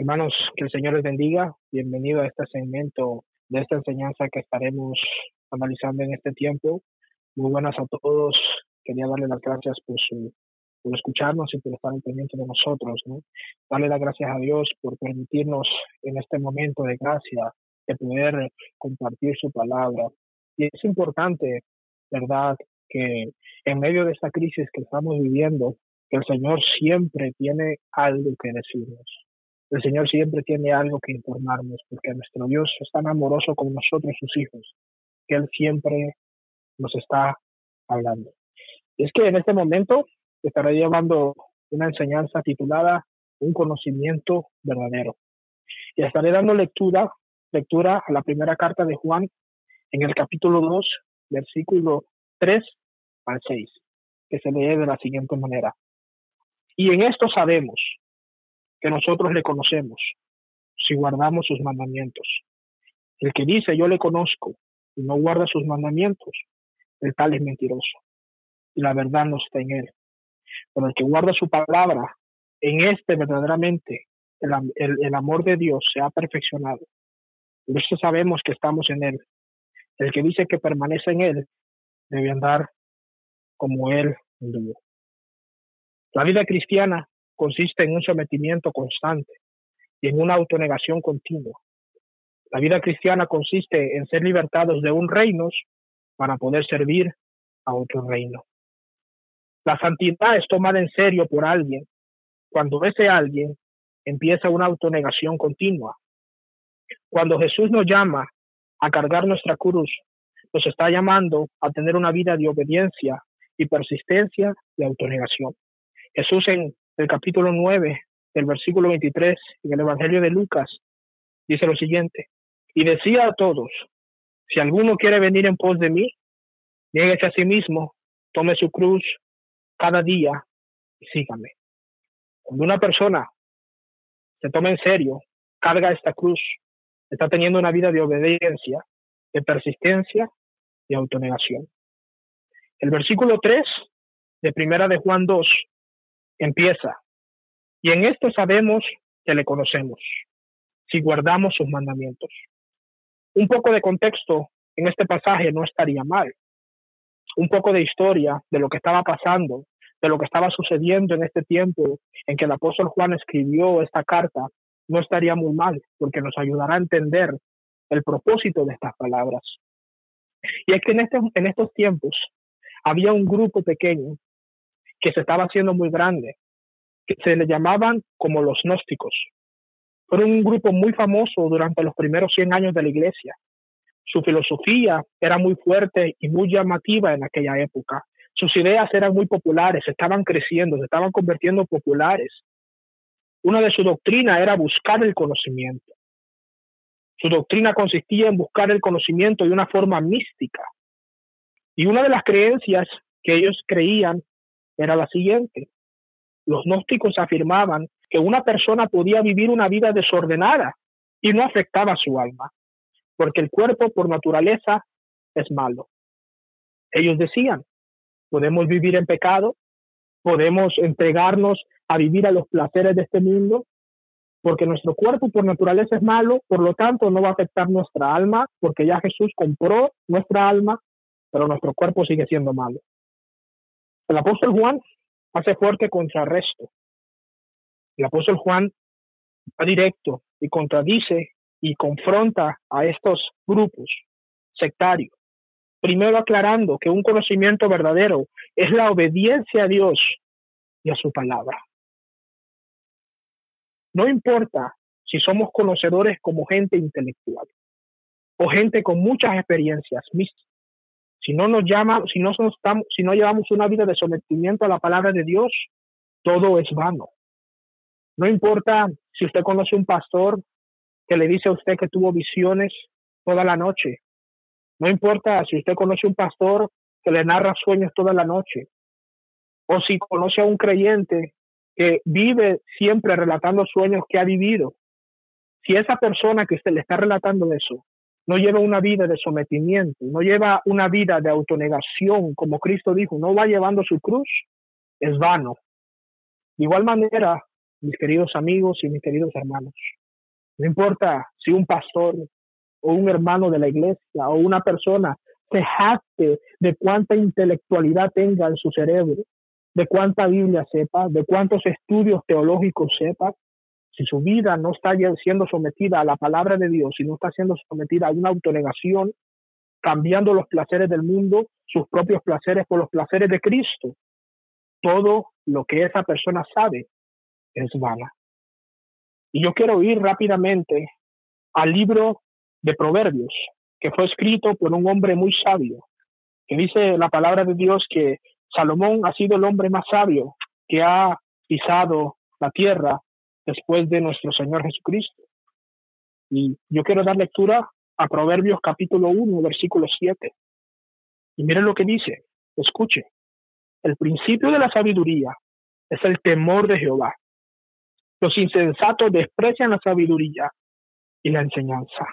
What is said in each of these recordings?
Hermanos, que el Señor les bendiga. Bienvenido a este segmento de esta enseñanza que estaremos analizando en este tiempo. Muy buenas a todos. Quería darle las gracias por, su, escucharnos y por estar en pendiente de nosotros. ¿no? Darle las gracias a Dios por permitirnos en este momento de gracia de poder compartir su palabra. Y es importante, ¿verdad?, que en medio de esta crisis que estamos viviendo, el Señor siempre tiene algo que decirnos. El Señor siempre tiene algo que informarnos, porque nuestro Dios es tan amoroso con nosotros, sus hijos, que Él siempre nos está hablando. es que en este momento estaré llevando una enseñanza titulada Un conocimiento verdadero. Y estaré dando lectura, lectura a la primera carta de Juan en el capítulo 2, versículo 3 al 6, que se lee de la siguiente manera. Y en esto sabemos que nosotros le conocemos si guardamos sus mandamientos. El que dice yo le conozco y no guarda sus mandamientos, el tal es mentiroso y la verdad no está en él. Pero el que guarda su palabra, en este verdaderamente el, el amor de Dios se ha perfeccionado. Por eso sabemos que estamos en él. El que dice que permanece en él debe andar como él anduvo. La vida cristiana consiste en un sometimiento constante y en una autonegación continua. La vida cristiana consiste en ser libertados de un reino para poder servir a otro reino. La santidad es tomada en serio por alguien cuando ese alguien empieza una autonegación continua. Cuando Jesús nos llama a cargar nuestra cruz, nos está llamando a tener una vida de obediencia y persistencia y autonegación. Jesús en el capítulo 9 del versículo 23 en el Evangelio de Lucas dice lo siguiente, y decía a todos, si alguno quiere venir en pos de mí, nieguese a sí mismo, tome su cruz cada día y sígame. Cuando una persona se toma en serio, carga esta cruz, está teniendo una vida de obediencia, de persistencia y autonegación. El versículo 3 de Primera de Juan 2 empieza, y en esto sabemos que le conocemos, si guardamos sus mandamientos. Un poco de contexto en este pasaje no estaría mal. Un poco de historia de lo que estaba pasando, de lo que estaba sucediendo en este tiempo en que el apóstol Juan escribió esta carta, no estaría muy mal, porque nos ayudará a entender el propósito de estas palabras. Y es que en, este, en estos tiempos había un grupo pequeño que se estaba haciendo muy grande, que se le llamaban como los gnósticos. Fueron un grupo muy famoso durante los primeros 100 años de la iglesia. Su filosofía era muy fuerte y muy llamativa en aquella época. Sus ideas eran muy populares, estaban creciendo, se estaban convirtiendo populares. Una de sus doctrinas era buscar el conocimiento. Su doctrina consistía en buscar el conocimiento de una forma mística, y una de las creencias que ellos creían era la siguiente. Los gnósticos afirmaban que una persona podía vivir una vida desordenada y no afectaba su alma, porque el cuerpo por naturaleza es malo. Ellos decían, podemos vivir en pecado, podemos entregarnos a vivir a los placeres de este mundo, porque nuestro cuerpo por naturaleza es malo, por lo tanto no va a afectar nuestra alma, porque ya Jesús compró nuestra alma pero nuestro cuerpo sigue siendo malo. El apóstol Juan hace fuerte contrarresto. El apóstol Juan va directo y contradice y confronta a estos grupos sectarios. Primero aclarando que un conocimiento verdadero es la obediencia a Dios y a su palabra. No importa si somos conocedores como gente intelectual o gente con muchas experiencias, si no nos llama, si no, estamos, si no llevamos una vida de sometimiento a la palabra de Dios, todo es vano. No importa si usted conoce un pastor que le dice a usted que tuvo visiones toda la noche. No importa si usted conoce un pastor que le narra sueños toda la noche. O si conoce a un creyente que vive siempre relatando sueños que ha vivido. Si esa persona que usted le está relatando eso no lleva una vida de sometimiento, no lleva una vida de autonegación, como Cristo dijo, no va llevando su cruz, es vano. De igual manera, mis queridos amigos y mis queridos hermanos. No importa si un pastor o un hermano de la iglesia o una persona se jacte de cuánta intelectualidad tenga en su cerebro, de cuánta Biblia sepa, de cuántos estudios teológicos sepa, si su vida no está siendo sometida a la palabra de Dios, si no está siendo sometida a una autonegación, cambiando los placeres del mundo, sus propios placeres por los placeres de Cristo, todo lo que esa persona sabe es vana. Y yo quiero ir rápidamente al libro de Proverbios, que fue escrito por un hombre muy sabio, que dice la palabra de Dios que Salomón ha sido el hombre más sabio que ha pisado la tierra después de nuestro Señor Jesucristo. Y yo quiero dar lectura a Proverbios capítulo 1, versículo 7. Y miren lo que dice, escuche, el principio de la sabiduría es el temor de Jehová, los insensatos desprecian la sabiduría y la enseñanza.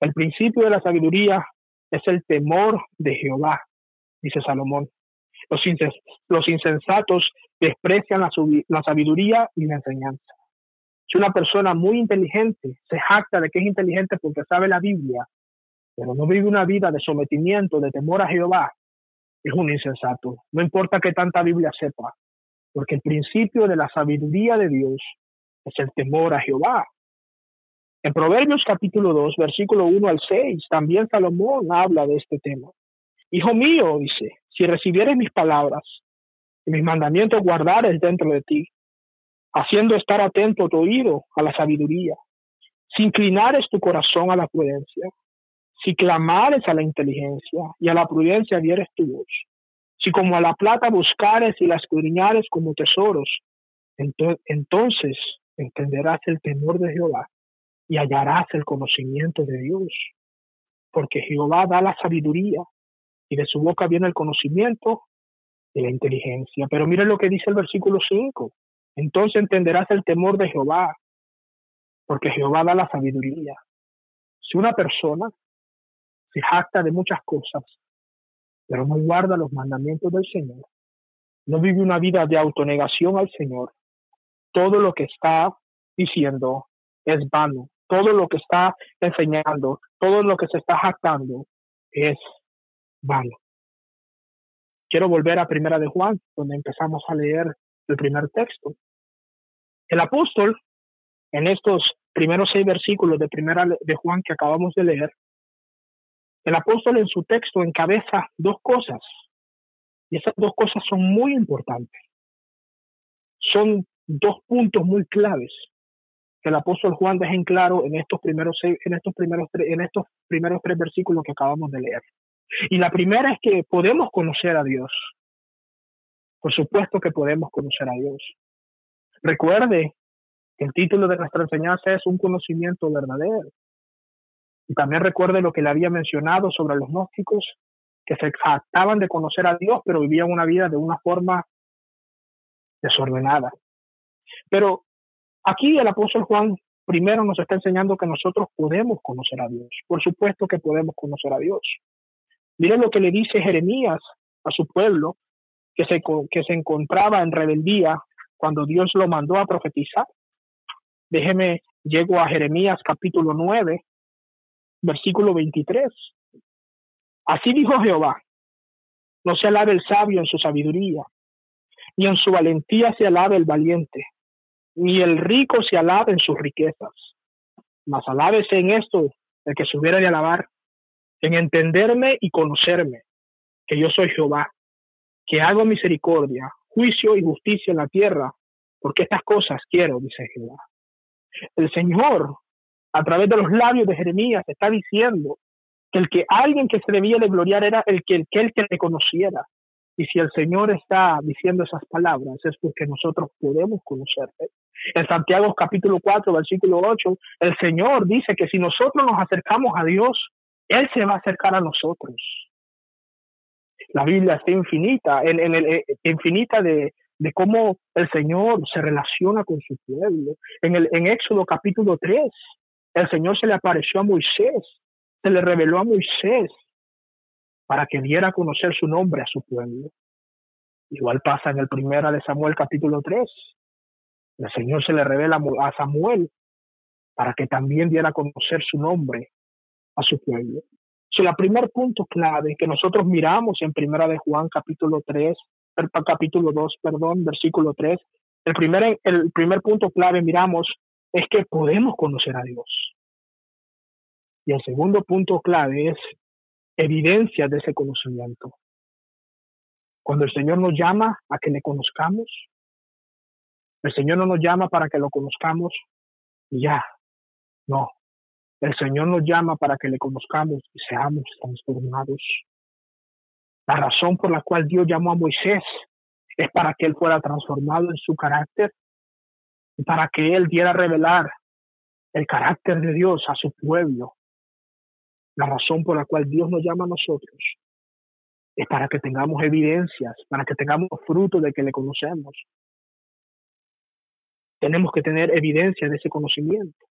El principio de la sabiduría es el temor de Jehová, dice Salomón. Los, insensatos desprecian la, sabiduría y la enseñanza. Si una persona muy inteligente se jacta de que es inteligente porque sabe la Biblia, pero no vive una vida de sometimiento, de temor a Jehová, es un insensato. No importa que tanta Biblia sepa, porque el principio de la sabiduría de Dios es el temor a Jehová. En Proverbios capítulo 2, versículo 1 al 6, también Salomón habla de este tema. Hijo mío, dice, si recibieres mis palabras y mis mandamientos guardares dentro de ti, haciendo estar atento tu oído a la sabiduría, si inclinares tu corazón a la prudencia, si clamares a la inteligencia y a la prudencia dieres tu voz, si como a la plata buscares y la escudriñares como tesoros, entonces entenderás el temor de Jehová y hallarás el conocimiento de Dios. Porque Jehová da la sabiduría y de su boca viene el conocimiento y la inteligencia. Pero mire lo que dice el versículo 5. Entonces entenderás el temor de Jehová, porque Jehová da la sabiduría. Si una persona se jacta de muchas cosas, pero no guarda los mandamientos del Señor, no vive una vida de autonegación al Señor, todo lo que está diciendo es vano, todo lo que está enseñando, todo lo que se está jactando es vano. Quiero volver a Primera de Juan, donde empezamos a leer el primer texto. El apóstol, en estos primeros seis versículos de Primera de Juan que acabamos de leer, el apóstol en su texto encabeza dos cosas, y esas dos cosas son muy importantes. Son dos puntos muy claves que el apóstol Juan deja en claro en estos primeros en estos primeros en estos primeros tres versículos que acabamos de leer. Y la primera es que podemos conocer a Dios. Por supuesto que podemos conocer a Dios. Recuerde que el título de nuestra enseñanza es un conocimiento verdadero. Y también recuerde lo que le había mencionado sobre los gnósticos, que se jactaban de conocer a Dios, pero vivían una vida de una forma desordenada. Pero aquí el apóstol Juan primero nos está enseñando que nosotros podemos conocer a Dios. Por supuesto que podemos conocer a Dios. Miren lo que le dice Jeremías a su pueblo, que se, que se encontraba en rebeldía cuando Dios lo mandó a profetizar. Déjeme, llego a Jeremías capítulo 9, versículo 23. Así dijo Jehová, no se alabe el sabio en su sabiduría, ni en su valentía se alabe el valiente, ni el rico se alabe en sus riquezas, mas alábese en esto el que se hubiera de alabar, en entenderme y conocerme, que yo soy Jehová, que hago misericordia, juicio y justicia en la tierra, porque estas cosas quiero, dice Jehová. El Señor, a través de los labios de Jeremías, está diciendo que el que alguien que se debía de gloriar era el que el que, el que le conociera, y si el Señor está diciendo esas palabras, es porque nosotros podemos conocerle. En Santiago capítulo 4, versículo 8, el Señor dice que si nosotros nos acercamos a Dios, Él se va a acercar a nosotros. La Biblia está infinita, en, el, eh, infinita de, de cómo el Señor se relaciona con su pueblo. En, el, en Éxodo capítulo 3, el Señor se le apareció a Moisés, se le reveló a Moisés para que diera a conocer su nombre a su pueblo. Igual pasa en el primero de Samuel capítulo 3. El Señor se le revela a Samuel para que también diera a conocer su nombre a su pueblo. So, el primer punto clave que nosotros miramos en Primera de Juan capítulo 3, capítulo 2, perdón, versículo 3, el primer, el primer punto clave miramos es que podemos conocer a Dios. Y el segundo punto clave es evidencia de ese conocimiento. Cuando el Señor nos llama a que le conozcamos, el Señor no nos llama para que lo conozcamos y ya. No. El Señor nos llama para que le conozcamos y seamos transformados. La razón por la cual Dios llamó a Moisés es para que él fuera transformado en su carácter y para que él diera a revelar el carácter de Dios a su pueblo. La razón por la cual Dios nos llama a nosotros es para que tengamos evidencias, para que tengamos fruto de que le conocemos. Tenemos que tener evidencia de ese conocimiento.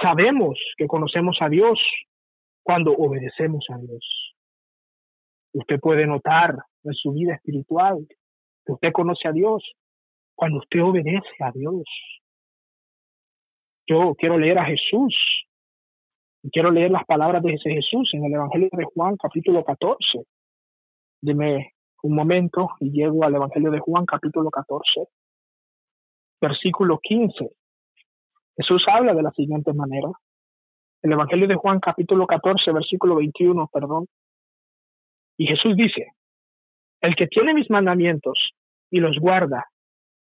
Sabemos que conocemos a Dios cuando obedecemos a Dios. Usted puede notar en su vida espiritual que usted conoce a Dios cuando usted obedece a Dios. Yo quiero leer a Jesús. Quiero leer las palabras de ese Jesús en el Evangelio de Juan, capítulo 14. Dime un momento y llego al Evangelio de Juan, capítulo 14, versículo 15. Jesús habla de la siguiente manera. El Evangelio de Juan, capítulo 14, versículo 21, perdón. Y Jesús dice, el que tiene mis mandamientos y los guarda,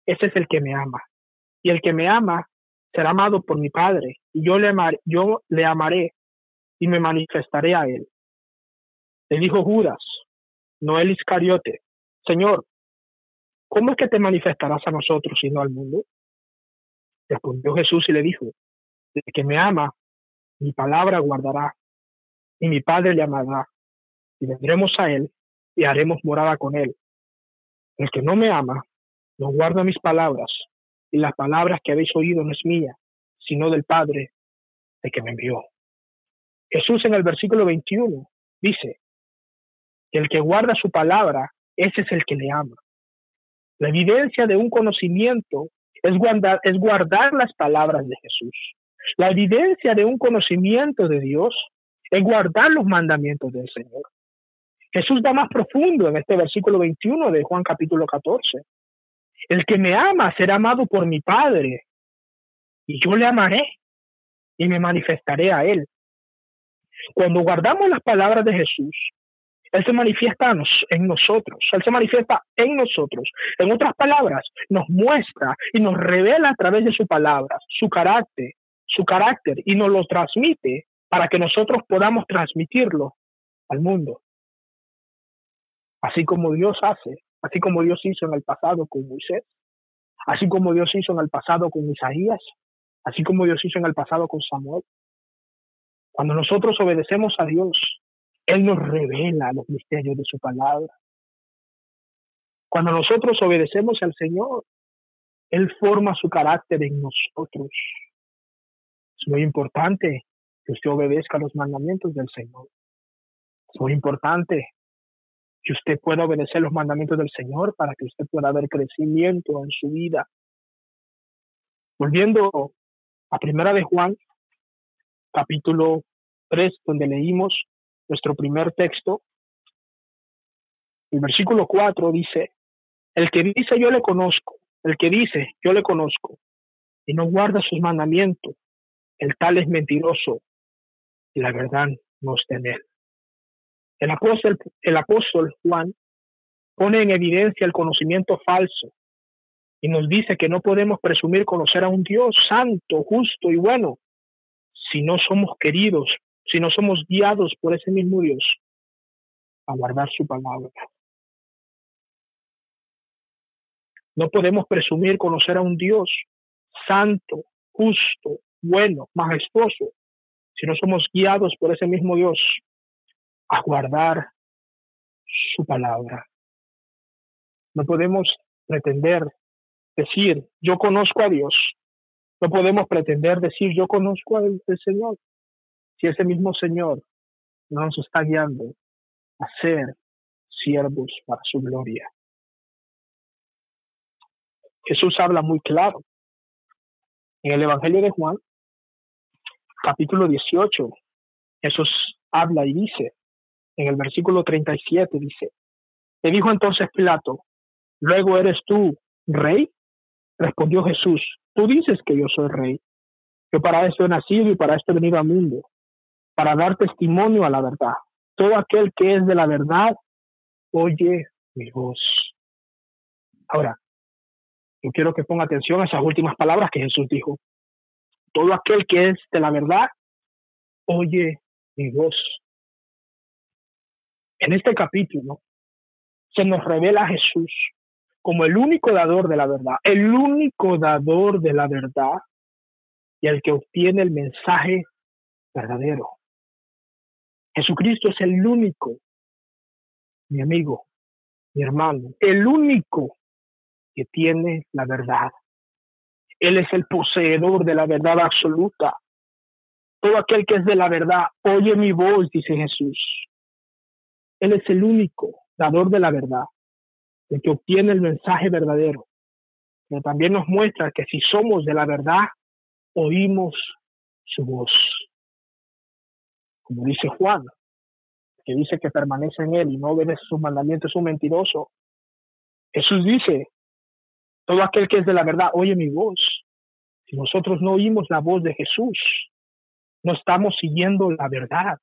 ese es el que me ama. Y el que me ama será amado por mi Padre, y yo le, amaré, yo le amaré y me manifestaré a él. Le dijo Judas, no el Iscariote, Señor, ¿cómo es que te manifestarás a nosotros y no al mundo? Respondió Jesús y le dijo, el que me ama, mi palabra guardará, y mi Padre le amará, y vendremos a él y haremos morada con él. El que no me ama, no guarda mis palabras, y las palabras que habéis oído no es mía, sino del Padre de que me envió. Jesús en el versículo 21 dice el que guarda su palabra, ese es el que le ama. La evidencia de un conocimiento es guardar, es guardar las palabras de Jesús. La evidencia de un conocimiento de Dios es guardar los mandamientos del Señor. Jesús da más profundo en este versículo 21 de Juan capítulo 14. El que me ama será amado por mi Padre, y yo le amaré y me manifestaré a él. Cuando guardamos las palabras de Jesús, Él se manifiesta en nosotros, Él se manifiesta en nosotros. En otras palabras, nos muestra y nos revela a través de su palabra su carácter, su carácter, y nos lo transmite para que nosotros podamos transmitirlo al mundo así como Dios hace, así como Dios hizo en el pasado con Moisés, así como Dios hizo en el pasado con Isaías, así como Dios hizo en el pasado con Samuel. Cuando nosotros obedecemos a Dios, Él nos revela los misterios de su palabra. Cuando nosotros obedecemos al Señor, Él forma su carácter en nosotros. Es muy importante que usted obedezca los mandamientos del Señor. Es muy importante que usted pueda obedecer los mandamientos del Señor para que usted pueda ver crecimiento en su vida. Volviendo a Primera de Juan, capítulo 3, donde leímos nuestro primer texto, el versículo 4 dice, el que dice yo le conozco, el que dice yo le conozco. Y no guarda sus mandamientos, el tal es mentiroso. Y la verdad no está en él. El el apóstol Juan pone en evidencia el conocimiento falso y nos dice que no podemos presumir conocer a un Dios santo, justo y bueno si no somos queridos, si no somos guiados por ese mismo Dios a guardar su palabra. No podemos presumir conocer a un Dios santo, justo, bueno, majestuoso, si no somos guiados por ese mismo Dios a guardar su palabra. No podemos pretender decir, yo conozco a Dios. No podemos pretender decir, yo conozco al Señor. Si ese mismo Señor no nos está guiando a ser siervos para su gloria. Jesús habla muy claro. En el Evangelio de Juan, capítulo 18, Jesús habla y dice, en el versículo 37 dice, le dijo entonces Pilato, luego eres tú rey? Respondió Jesús, tú dices que yo soy rey. Yo para esto he nacido y para esto he venido al mundo, para dar testimonio a la verdad. Todo aquel que es de la verdad, oye mi voz. Ahora, yo quiero que ponga atención a esas últimas palabras que Jesús dijo. Todo aquel que es de la verdad, oye mi voz. En este capítulo se nos revela a Jesús como el único dador de la verdad, el único dador de la verdad y el que obtiene el mensaje verdadero. Jesucristo es el único, mi amigo, mi hermano, el único que tiene la verdad. Él es el poseedor de la verdad absoluta. Todo aquel que es de la verdad, oye mi voz, dice Jesús. Él es el único dador de la verdad, el que obtiene el mensaje verdadero. Pero también nos muestra que si somos de la verdad, oímos su voz. Dice Juan, que dice que permanece en él y no obedece sus mandamientos, es un mentiroso. Jesús dice, todo aquel que es de la verdad oye mi voz. Si nosotros no oímos la voz de Jesús, no estamos siguiendo la verdad.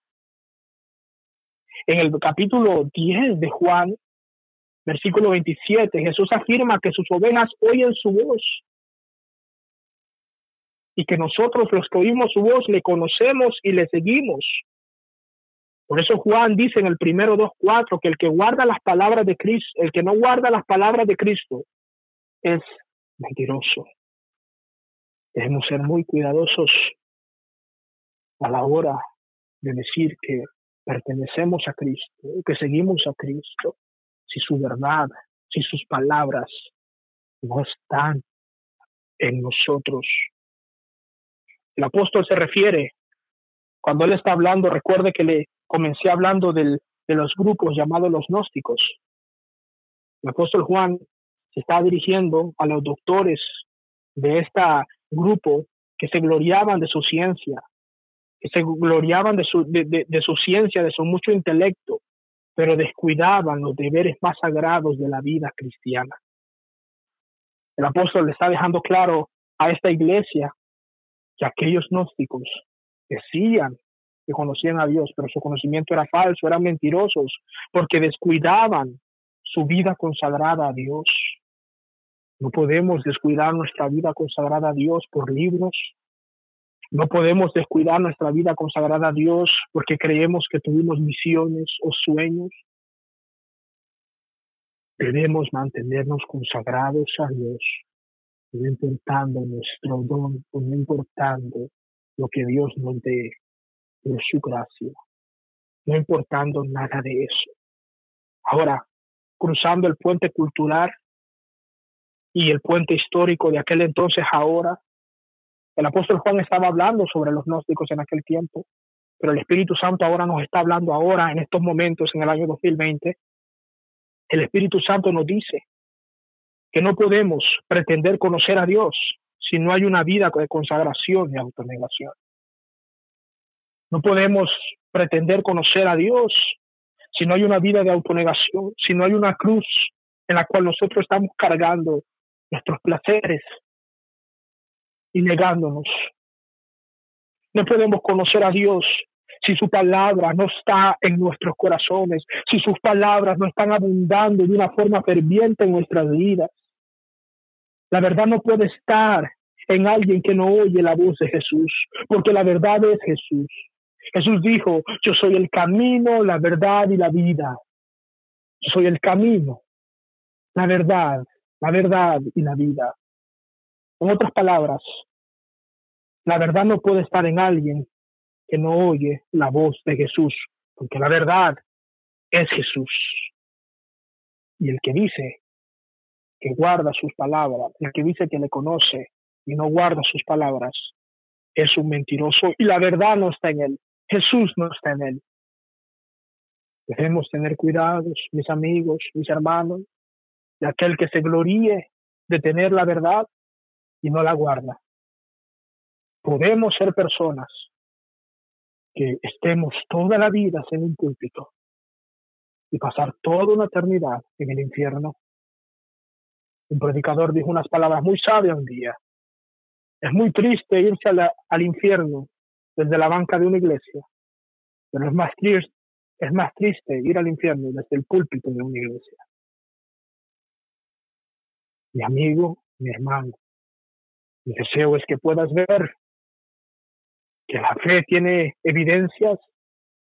En el capítulo 10 de Juan, versículo 27, Jesús afirma que sus ovejas oyen su voz y que nosotros los que oímos su voz le conocemos y le seguimos. Por eso Juan dice en el primero 2.4 que el que guarda las palabras de Cristo, el que no guarda las palabras de Cristo, es mentiroso. Debemos ser muy cuidadosos a la hora de decir que pertenecemos a Cristo, que seguimos a Cristo, si su verdad, si sus palabras no están en nosotros. El apóstol se refiere, cuando él está hablando, recuerde que le comencé hablando del, de los grupos llamados los gnósticos. El apóstol Juan se está dirigiendo a los doctores de este grupo que se gloriaban de su ciencia, que se gloriaban de su, de, de, su ciencia, de su mucho intelecto, pero descuidaban los deberes más sagrados de la vida cristiana. El apóstol le está dejando claro a esta iglesia que aquellos gnósticos decían que conocían a Dios, pero su conocimiento era falso, eran mentirosos, porque descuidaban su vida consagrada a Dios. No podemos descuidar nuestra vida consagrada a Dios por libros. No podemos descuidar nuestra vida consagrada a Dios porque creemos que tuvimos visiones o sueños. Debemos mantenernos consagrados a Dios, no importando nuestro don, no importando lo que Dios nos dé por su gracia, no importando nada de eso. Ahora, cruzando el puente cultural y el puente histórico de aquel entonces ahora. El apóstol Juan estaba hablando sobre los gnósticos en aquel tiempo, pero el Espíritu Santo ahora nos está hablando ahora, en estos momentos, en el año 2020. El Espíritu Santo nos dice que no podemos pretender conocer a Dios si no hay una vida de consagración y autonegación. No podemos pretender conocer a Dios si no hay una vida de autonegación, si no hay una cruz en la cual nosotros estamos cargando nuestros placeres y negándonos. No podemos conocer a Dios si su palabra no está en nuestros corazones, si sus palabras no están abundando de una forma ferviente en nuestras vidas. La verdad no puede estar en alguien que no oye la voz de Jesús, porque la verdad es Jesús. Jesús dijo, yo soy el camino, la verdad y la vida. Soy el camino, la verdad la verdad y la vida. En otras palabras, la verdad no puede estar en alguien que no oye la voz de Jesús, porque la verdad es Jesús. Y el que dice que guarda sus palabras, el que dice que le conoce y no guarda sus palabras, es un mentiroso y la verdad no está en él. Jesús no está en él. Debemos tener cuidados, mis amigos, mis hermanos, de aquel que se gloríe de tener la verdad y no la guarda. Podemos ser personas que estemos toda la vida en un púlpito y pasar toda una eternidad en el infierno. Un predicador dijo unas palabras muy sabias un día. Es muy triste irse al infierno desde la banca de una iglesia, pero es más, triste, es más triste ir al infierno desde el púlpito de una iglesia. Mi amigo, mi hermano, mi deseo es que puedas ver que la fe tiene evidencias,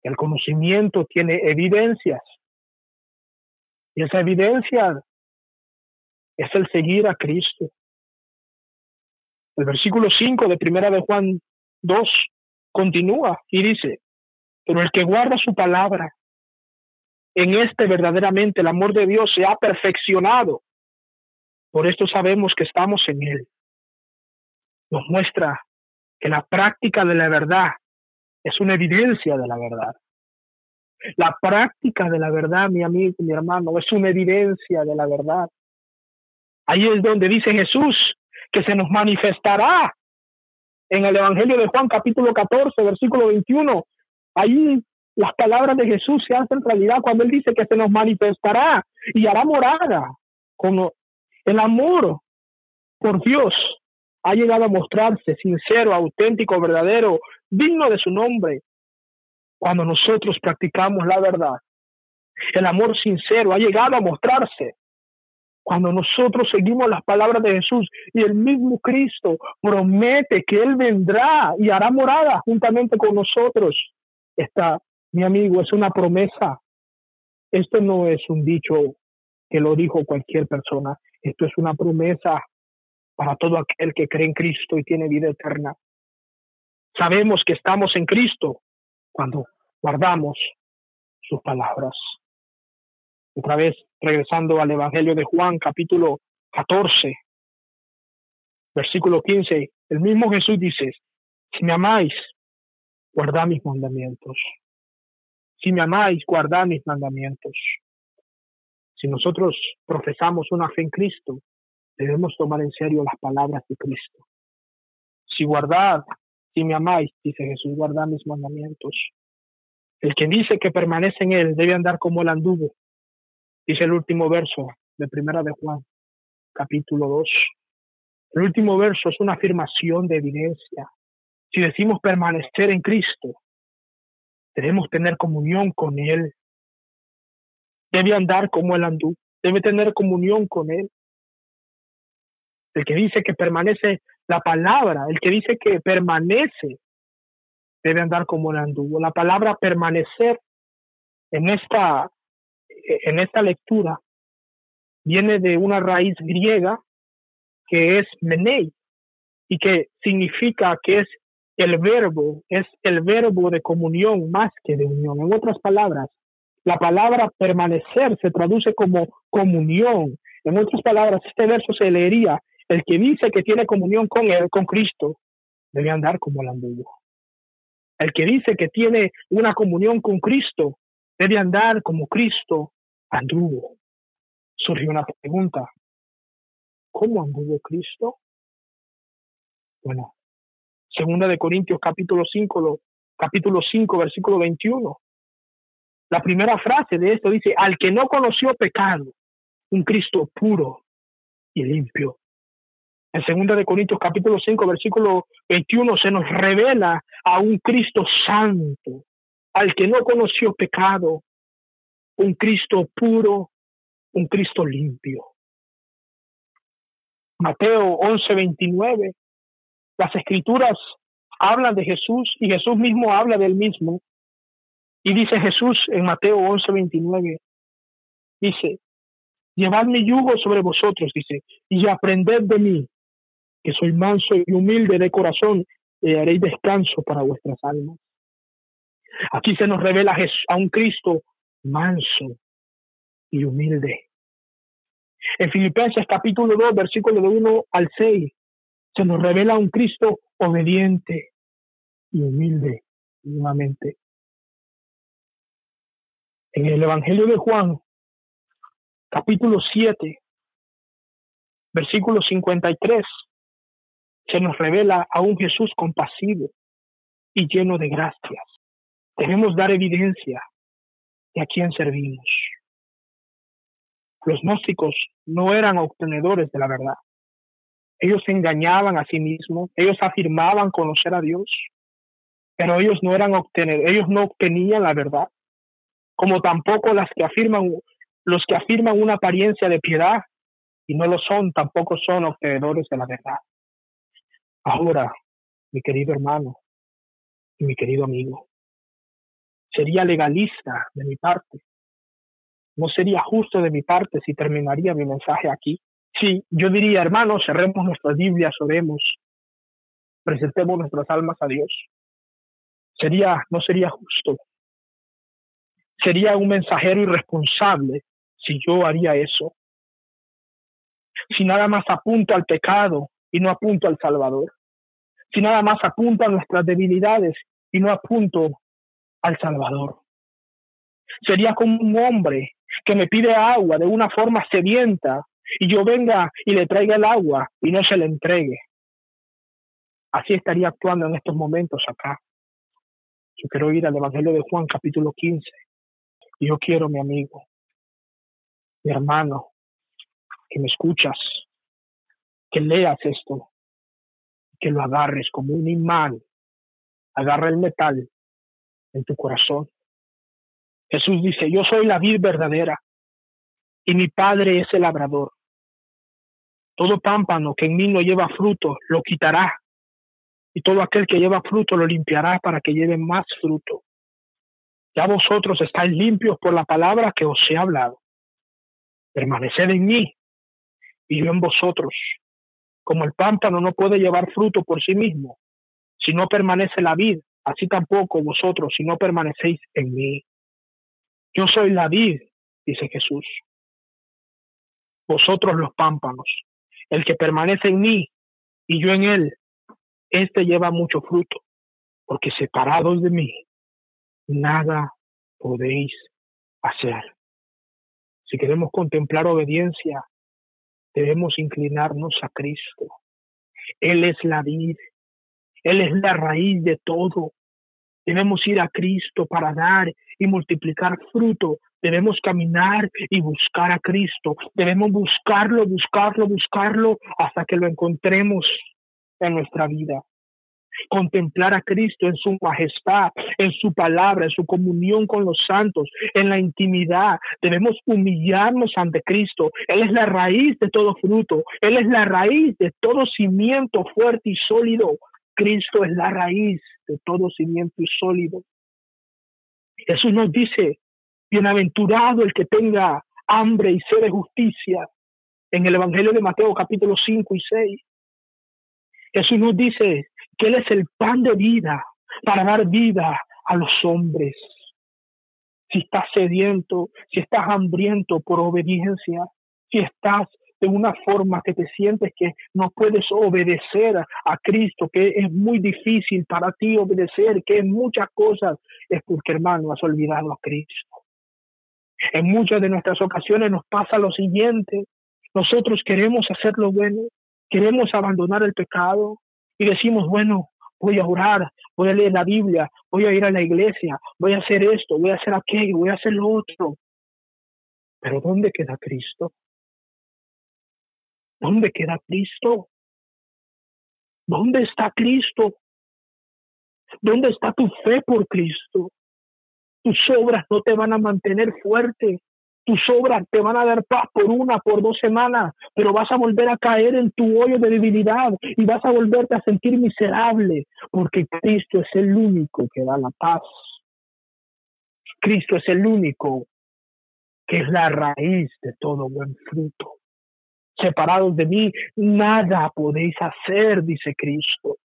el conocimiento tiene evidencias. Y esa evidencia es el seguir a Cristo. El versículo 5 de Primera de Juan 2 continúa y dice, pero el que guarda su palabra, en este verdaderamente el amor de Dios se ha perfeccionado. Por esto sabemos que estamos en Él. Nos muestra que la práctica de la verdad es una evidencia de la verdad. La práctica de la verdad, mi amigo, mi hermano, es una evidencia de la verdad. Ahí es donde dice Jesús que se nos manifestará en el Evangelio de Juan capítulo 14, versículo 21. Ahí las palabras de Jesús se hacen realidad cuando Él dice que se nos manifestará y hará morada. Con el amor por Dios ha llegado a mostrarse sincero, auténtico, verdadero, digno de su nombre, cuando nosotros practicamos la verdad. El amor sincero ha llegado a mostrarse cuando nosotros seguimos las palabras de Jesús y el mismo Cristo promete que Él vendrá y hará morada juntamente con nosotros. Esta, mi amigo, es una promesa. Esto no es un dicho que lo dijo cualquier persona. Esto es una promesa para todo aquel que cree en Cristo y tiene vida eterna. Sabemos que estamos en Cristo cuando guardamos sus palabras. Otra vez, regresando al Evangelio de Juan, capítulo 14, versículo 15, el mismo Jesús dice, si me amáis, guardad mis mandamientos. Si me amáis, guardad mis mandamientos. Si nosotros profesamos una fe en Cristo, debemos tomar en serio las palabras de Cristo. Si guardad, si me amáis, dice Jesús, guardad mis mandamientos. El que dice que permanece en él debe andar como el anduvo. Dice el último verso de Primera de Juan, capítulo 2. El último verso es una afirmación de evidencia. Si decimos permanecer en Cristo, debemos tener comunión con Él. Debe andar como el anduvo. Debe tener comunión con Él el que dice que permanece la palabra, el que dice que permanece, debe andar como el anduvo. La palabra permanecer en esta, en esta lectura viene de una raíz griega que es menei y que significa que es el verbo, es el verbo de comunión más que de unión. En otras palabras, la palabra permanecer se traduce como comunión. En otras palabras, este verso se leería el que dice que tiene comunión con él, con Cristo, debe andar como el anduvo. El que dice que tiene una comunión con Cristo, debe andar como Cristo anduvo. Surgió una pregunta. ¿Cómo anduvo Cristo? Bueno, segunda de Corintios capítulo 5, capítulo 5, versículo 21. La primera frase de esto dice, al que no conoció pecado, un Cristo puro y limpio en 2 de Corintios capítulo 5 versículo 21 se nos revela a un Cristo santo, al que no conoció pecado, un Cristo puro, un Cristo limpio. Mateo 11:29, las escrituras hablan de Jesús y Jesús mismo habla del mismo. Y dice Jesús en Mateo 11:29, dice, llevad mi yugo sobre vosotros, dice, y aprended de mí, que soy manso y humilde de corazón, y haréis descanso para vuestras almas. Aquí se nos revela a un Cristo manso y humilde. En Filipenses capítulo 2, versículo de 1 al 6, se nos revela un Cristo obediente y humilde nuevamente. En el Evangelio de Juan, capítulo 7, versículo 53, se nos revela a un Jesús compasivo y lleno de gracias. Debemos dar evidencia de a quién servimos. Los gnósticos no eran obtenedores de la verdad. Ellos engañaban a sí mismos, ellos afirmaban conocer a Dios, pero ellos no eran obtener, ellos no obtenían la verdad, como tampoco las que afirman, los que afirman una apariencia de piedad y no lo son, tampoco son obtenedores de la verdad. Ahora, mi querido hermano y mi querido amigo, sería legalista de mi parte. No sería justo de mi parte si terminaría mi mensaje aquí. Sí, yo diría, hermanos, cerremos nuestras Biblias, oremos, presentemos nuestras almas a Dios. Sería, no sería justo. Sería un mensajero irresponsable si yo haría eso. Si nada más apunto al pecado y no apunto al Salvador. Si nada más apunto a nuestras debilidades y no apunto al Salvador. Sería como un hombre que me pide agua de una forma sedienta y yo venga y le traiga el agua y no se le entregue. Así estaría actuando en estos momentos acá. Yo quiero ir al Evangelio de Juan capítulo 15. Y yo quiero, mi amigo, mi hermano, que me escuchas, que leas esto, que lo agarres como un imán, agarra el metal en tu corazón. Jesús dice, yo soy la vid verdadera y mi Padre es el labrador. Todo pámpano que en mí no lleva fruto lo quitará y todo aquel que lleva fruto lo limpiará para que lleve más fruto. Ya vosotros estáis limpios por la palabra que os he hablado. Permaneced en mí y yo en vosotros. Como el pámpano no puede llevar fruto por sí mismo, si no permanece la vid, así tampoco vosotros si no permanecéis en mí. Yo soy la vid, dice Jesús. Vosotros los pámpanos. El que permanece en mí y yo en él, éste lleva mucho fruto, porque separados de mí, nada podéis hacer. Si queremos contemplar obediencia, debemos inclinarnos a Cristo. Él es la vid, Él es la raíz de todo. Debemos ir a Cristo para dar y multiplicar fruto. Debemos caminar y buscar a Cristo. Debemos buscarlo, buscarlo, buscarlo hasta que lo encontremos en nuestra vida. Contemplar a Cristo en su majestad, en su palabra, en su comunión con los santos, en la intimidad. Debemos humillarnos ante Cristo. Él es la raíz de todo fruto. Él es la raíz de todo cimiento fuerte y sólido. Cristo es la raíz de todo cimiento y sólido. Jesús nos dice, bienaventurado el que tenga hambre y sed de justicia, en el Evangelio de Mateo capítulo 5 y 6. Jesús nos dice que Él es el pan de vida para dar vida a los hombres. Si estás sediento, si estás hambriento por obediencia, si estás de una forma que te sientes que no puedes obedecer a Cristo, que es muy difícil para ti obedecer, que en muchas cosas es porque hermano has olvidado a Cristo. En muchas de nuestras ocasiones nos pasa lo siguiente, nosotros queremos hacer lo bueno, queremos abandonar el pecado y decimos, bueno, voy a orar, voy a leer la Biblia, voy a ir a la iglesia, voy a hacer esto, voy a hacer aquello, voy a hacer lo otro. Pero ¿dónde queda Cristo? ¿Dónde queda Cristo? ¿Dónde está Cristo? ¿Dónde está tu fe por Cristo? Tus obras no te van a mantener fuerte. Tus obras te van a dar paz por una, por dos semanas, pero vas a volver a caer en tu hoyo de debilidad y vas a volverte a sentir miserable, porque Cristo es el único que da la paz. Cristo es el único que es la raíz de todo buen fruto separados de mí, nada podéis hacer, dice Cristo.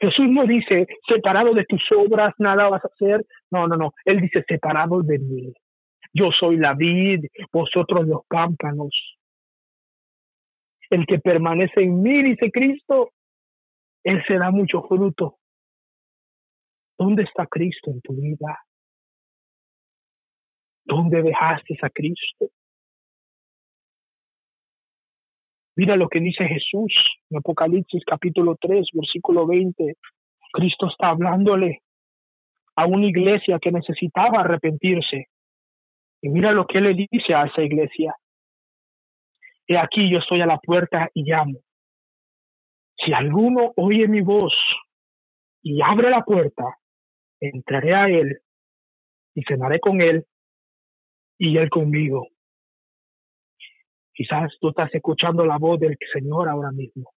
Jesús no dice, separado de tus obras, nada vas a hacer. No, no, no. Él dice, separado de mí. Yo soy la vid, vosotros los pámpanos. El que permanece en mí, dice Cristo, él se da mucho fruto. ¿Dónde está Cristo en tu vida? ¿Dónde dejaste a Cristo? Mira lo que dice Jesús en Apocalipsis capítulo 3, versículo 20. Cristo está hablándole a una iglesia que necesitaba arrepentirse. Y mira lo que le dice a esa iglesia. He aquí yo estoy a la puerta y llamo. Si alguno oye mi voz y abre la puerta, entraré a él y cenaré con él y él conmigo. Quizás tú estás escuchando la voz del Señor ahora mismo.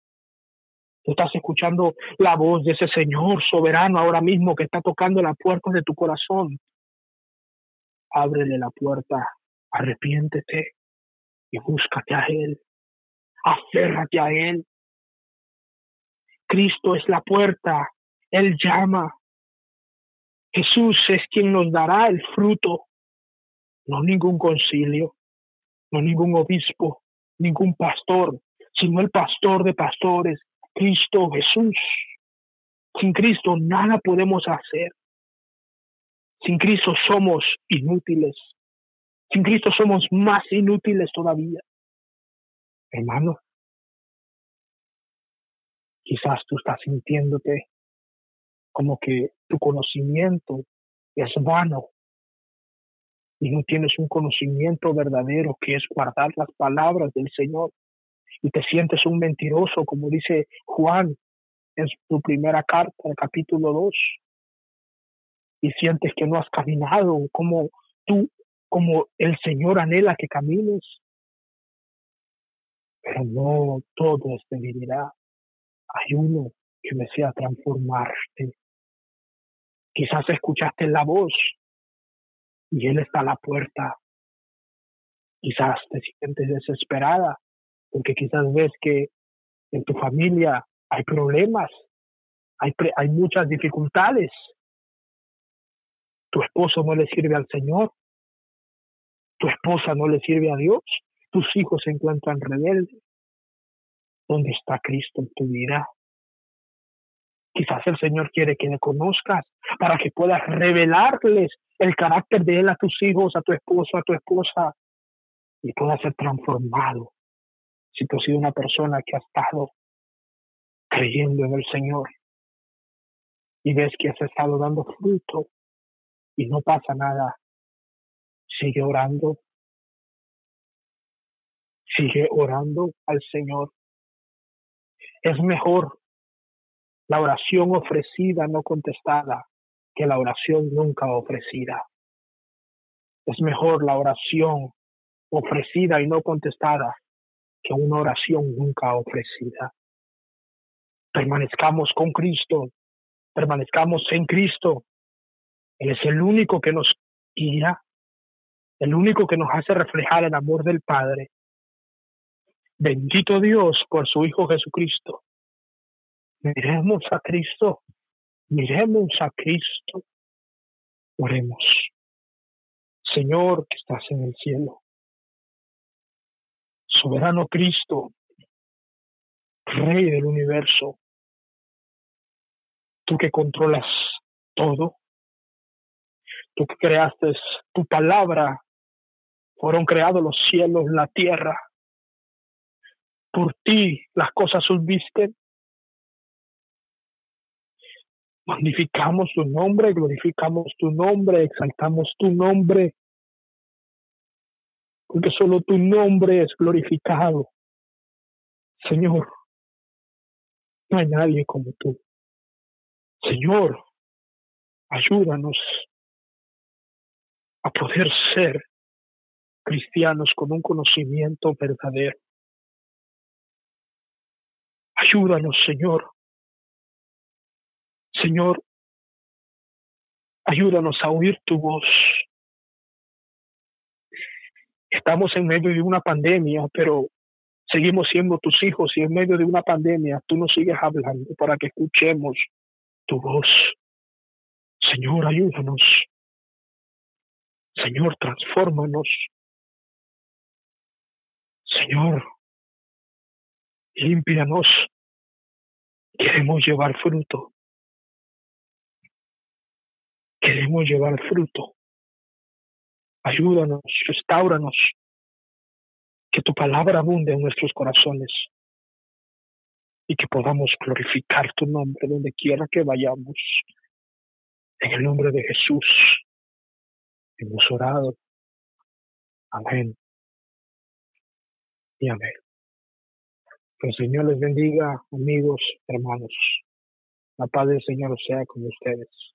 Tú estás escuchando la voz de ese Señor soberano ahora mismo que está tocando la puerta de tu corazón. Ábrele la puerta, arrepiéntete y búscate a Él. Aférrate a Él. Cristo es la puerta. Él llama. Jesús es quien nos dará el fruto, no ningún concilio, no ningún obispo, ningún pastor, sino el pastor de pastores, Cristo Jesús. Sin Cristo nada podemos hacer. Sin Cristo somos inútiles. Sin Cristo somos más inútiles todavía. Hermano, quizás tú estás sintiéndote como que tu conocimiento es vano y no tienes un conocimiento verdadero que es guardar las palabras del Señor y te sientes un mentiroso, como dice Juan en su primera carta, el capítulo 2, y sientes que no has caminado como tú, como el Señor anhela que camines. Pero no todo es debilidad. Hay uno que desea transformarte. Quizás escuchaste la voz y Él está a la puerta. Quizás te sientes desesperada porque quizás ves que en tu familia hay problemas, hay, muchas dificultades. Tu esposo no le sirve al Señor, tu esposa no le sirve a Dios, tus hijos se encuentran rebeldes. ¿Dónde está Cristo en tu vida? Quizás el Señor quiere que le conozcas para que puedas revelarles el carácter de Él a tus hijos, a tu esposo, a tu esposa, y puedas ser transformado si tú has sido una persona que ha estado creyendo en el Señor. Y ves que has estado dando fruto y no pasa nada, sigue orando, sigue orando al Señor. Es mejor la oración ofrecida no contestada que la oración nunca ofrecida. Es mejor la oración ofrecida y no contestada que una oración nunca ofrecida. Permanezcamos con Cristo, permanezcamos en Cristo. Él es el único que nos guía, el único que nos hace reflejar el amor del Padre. Bendito Dios por su Hijo Jesucristo. Miremos a Cristo, miremos a Cristo. Oremos. Señor que estás en el cielo soberano Cristo, Rey del universo, tú que controlas todo, tú que creaste tu palabra, fueron creados los cielos, la tierra, por ti las cosas subvisten. Magnificamos tu nombre, glorificamos tu nombre, exaltamos tu nombre porque solo tu nombre es glorificado. Señor, no hay nadie como tú. Señor, ayúdanos a poder ser cristianos con un conocimiento verdadero. Ayúdanos, Señor. Señor, ayúdanos a oír tu voz. Estamos en medio de una pandemia, pero seguimos siendo tus hijos y en medio de una pandemia tú nos sigues hablando para que escuchemos tu voz. Señor, ayúdanos. Señor, transfórmanos. Señor, límpianos. Queremos llevar fruto. Queremos llevar fruto ayúdanos, restauranos. que tu palabra abunde en nuestros corazones y que podamos glorificar tu nombre donde quiera que vayamos. En el nombre de Jesús hemos orado. Amén. Y amén. Que el Señor les bendiga, amigos, hermanos. La paz del Señor sea con ustedes.